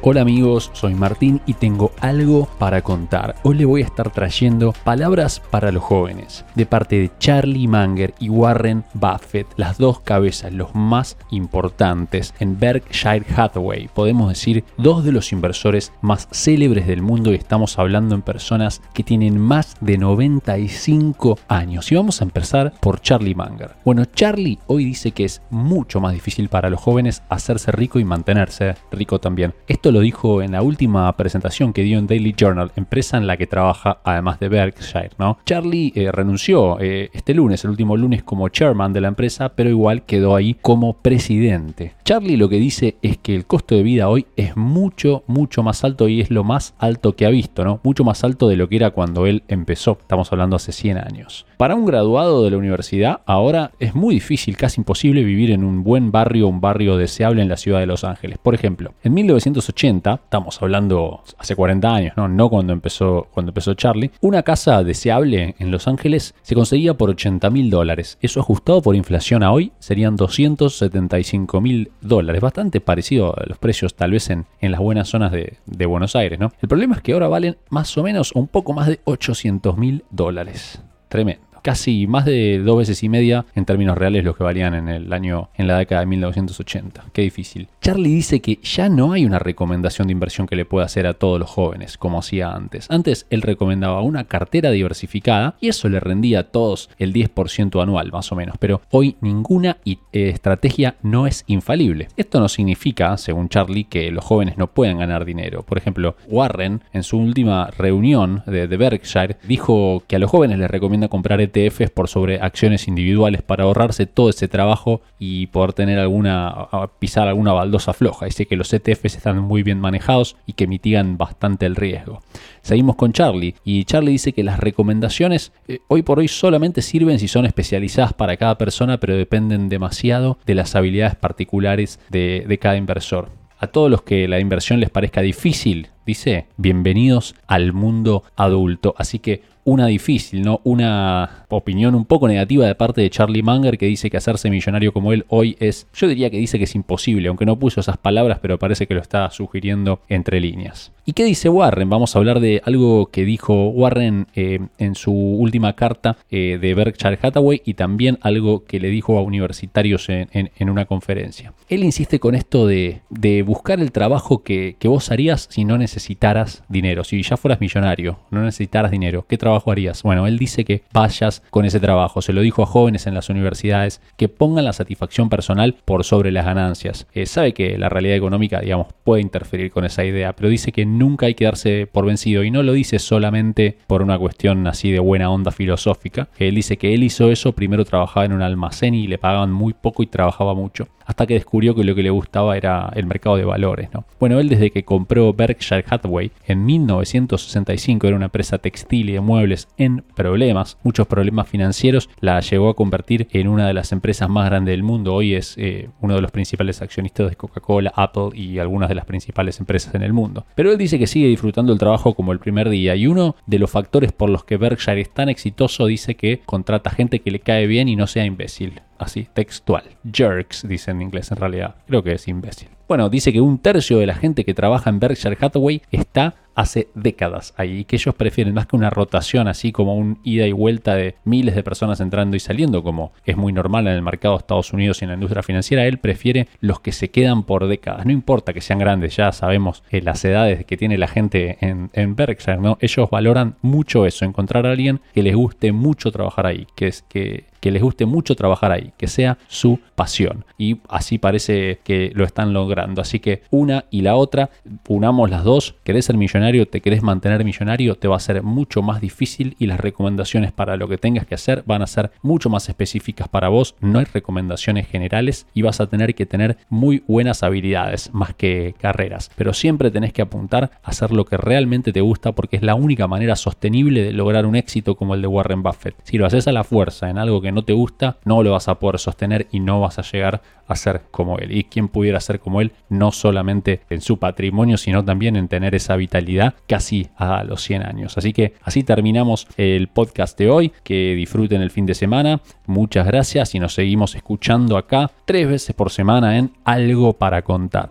Hola amigos, soy Martín y tengo algo para contar. Hoy le voy a estar trayendo palabras para los jóvenes, de parte de Charlie Munger y Warren Buffett, las dos cabezas, los más importantes en Berkshire Hathaway. Podemos decir dos de los inversores más célebres del mundo y estamos hablando en personas que tienen más de 95 años. Y vamos a empezar por Charlie Munger. Bueno, Charlie hoy dice que es mucho más difícil para los jóvenes hacerse rico y mantenerse rico también. Esto lo dijo en la última presentación que dio en Daily Journal, empresa en la que trabaja además de Berkshire. ¿no? Charlie eh, renunció eh, este lunes, el último lunes, como chairman de la empresa, pero igual quedó ahí como presidente. Charlie lo que dice es que el costo de vida hoy es mucho, mucho más alto y es lo más alto que ha visto, ¿no? Mucho más alto de lo que era cuando él empezó. Estamos hablando hace 100 años. Para un graduado de la universidad, ahora es muy difícil, casi imposible vivir en un buen barrio, un barrio deseable en la ciudad de Los Ángeles. Por ejemplo, en 1980 estamos hablando hace 40 años, ¿no? cuando, empezó, cuando empezó Charlie, una casa deseable en Los Ángeles se conseguía por 80 mil dólares. Eso ajustado por inflación a hoy serían 275 mil dólares, bastante parecido a los precios tal vez en, en las buenas zonas de, Buenos Aires. El problema es que ahora valen más o menos un poco más de 800 mil dólares. Tremendo casi más de dos veces y media en términos reales lo que valían en el año, en la década de 1980. Qué difícil. Charlie dice que ya no hay una recomendación de inversión que le pueda hacer a todos los jóvenes, como hacía antes. Antes él recomendaba una cartera diversificada y eso le rendía a todos el 10% anual, más o menos. Pero hoy ninguna eh, estrategia no es infalible. Esto no significa, según Charlie, que los jóvenes no puedan ganar dinero. Por ejemplo, Warren, en su última reunión de, de Berkshire, dijo que a los jóvenes les recomienda comprar ETFs por sobre acciones individuales para ahorrarse todo ese trabajo y poder tener alguna, pisar alguna baldosa floja. Dice que los ETFs están muy bien manejados y que mitigan bastante el riesgo. Seguimos con Charlie y Charlie dice que las recomendaciones eh, hoy por hoy solamente sirven si son especializadas para cada persona, pero dependen demasiado de las habilidades particulares de, de cada inversor. A todos los que la inversión les parezca difícil, dice, bienvenidos al mundo adulto. Así que una difícil, ¿no? Una opinión un poco negativa de parte de Charlie Munger que dice que hacerse millonario como él hoy es, yo diría que dice que es imposible, aunque no puso esas palabras, pero parece que lo está sugiriendo entre líneas. ¿Y qué dice Warren? Vamos a hablar de algo que dijo Warren eh, en su última carta eh, de Berkshire Hathaway y también algo que le dijo a universitarios en, una conferencia. Él insiste con esto de, buscar el trabajo que, que vos harías si no necesitaras dinero, si ya fueras millonario, no necesitaras dinero, ¿qué trabajo harías? Bueno, él dice que vayas con ese trabajo. Se lo dijo a jóvenes en las universidades que pongan la satisfacción personal por sobre las ganancias. Eh, sabe que la realidad económica, digamos, puede interferir con esa idea, pero dice que nunca hay que darse por vencido y no lo dice solamente por una cuestión así de buena onda filosófica. Él dice que él hizo eso, primero trabajaba en un almacén y le pagaban muy poco y trabajaba mucho hasta que descubrió que lo que le gustaba era el mercado de valores. ¿no? Bueno, él desde que compró Berkshire Hathaway en 1965, era una empresa textil y de muebles en problemas, muchos problemas financieros, la llegó a convertir en una de las empresas más grandes del mundo. Hoy es eh, uno de los principales accionistas de Coca-Cola, Apple y algunas de las principales empresas en el mundo. Pero él dice que sigue disfrutando el trabajo como el primer día y uno de los factores por los que Berkshire es tan exitoso dice que contrata gente que le cae bien y no sea imbécil así, textual. Jerks, dice en inglés en realidad. Creo que es imbécil. Bueno, dice que un tercio de la gente que trabaja en Berkshire Hathaway está hace décadas ahí, que ellos prefieren más que una rotación así como un ida y vuelta de miles de personas entrando y saliendo, como es muy normal en el mercado de Estados Unidos y en la industria financiera, él prefiere los que se quedan por décadas. No importa que sean grandes, ya sabemos eh, las edades que tiene la gente en, Berkshire, ¿no? Ellos valoran mucho eso, encontrar a alguien que les guste mucho trabajar ahí, que es que les guste mucho trabajar ahí, que sea su pasión. Y así parece que lo están Así que una y la otra, unamos las dos. ¿Querés ser millonario? ¿Te querés mantener millonario? Te va a ser mucho más difícil y las recomendaciones para lo que tengas que hacer van a ser mucho más específicas para vos. No hay recomendaciones generales y vas a tener que tener muy buenas habilidades más que carreras. Pero siempre tenés que apuntar a hacer lo que realmente te gusta porque es la única manera sostenible de lograr un éxito como el de Warren Buffett. Si lo haces a la fuerza en algo que no te gusta, no lo vas a poder sostener y no vas a llegar a ser como él. Y quien pudiera ser como él no solamente en su patrimonio, sino también en tener esa vitalidad casi a los 100 años. Así que así terminamos el podcast de hoy, que disfruten el fin de semana, muchas gracias y nos seguimos escuchando acá tres veces por semana en Algo para contar.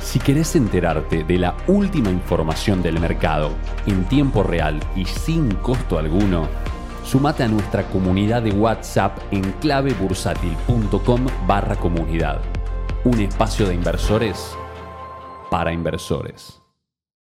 Si querés enterarte de la última información del mercado en tiempo real y sin costo alguno, sumate a nuestra comunidad de WhatsApp en clavebursátil.com barra comunidad. Un espacio de inversores para inversores.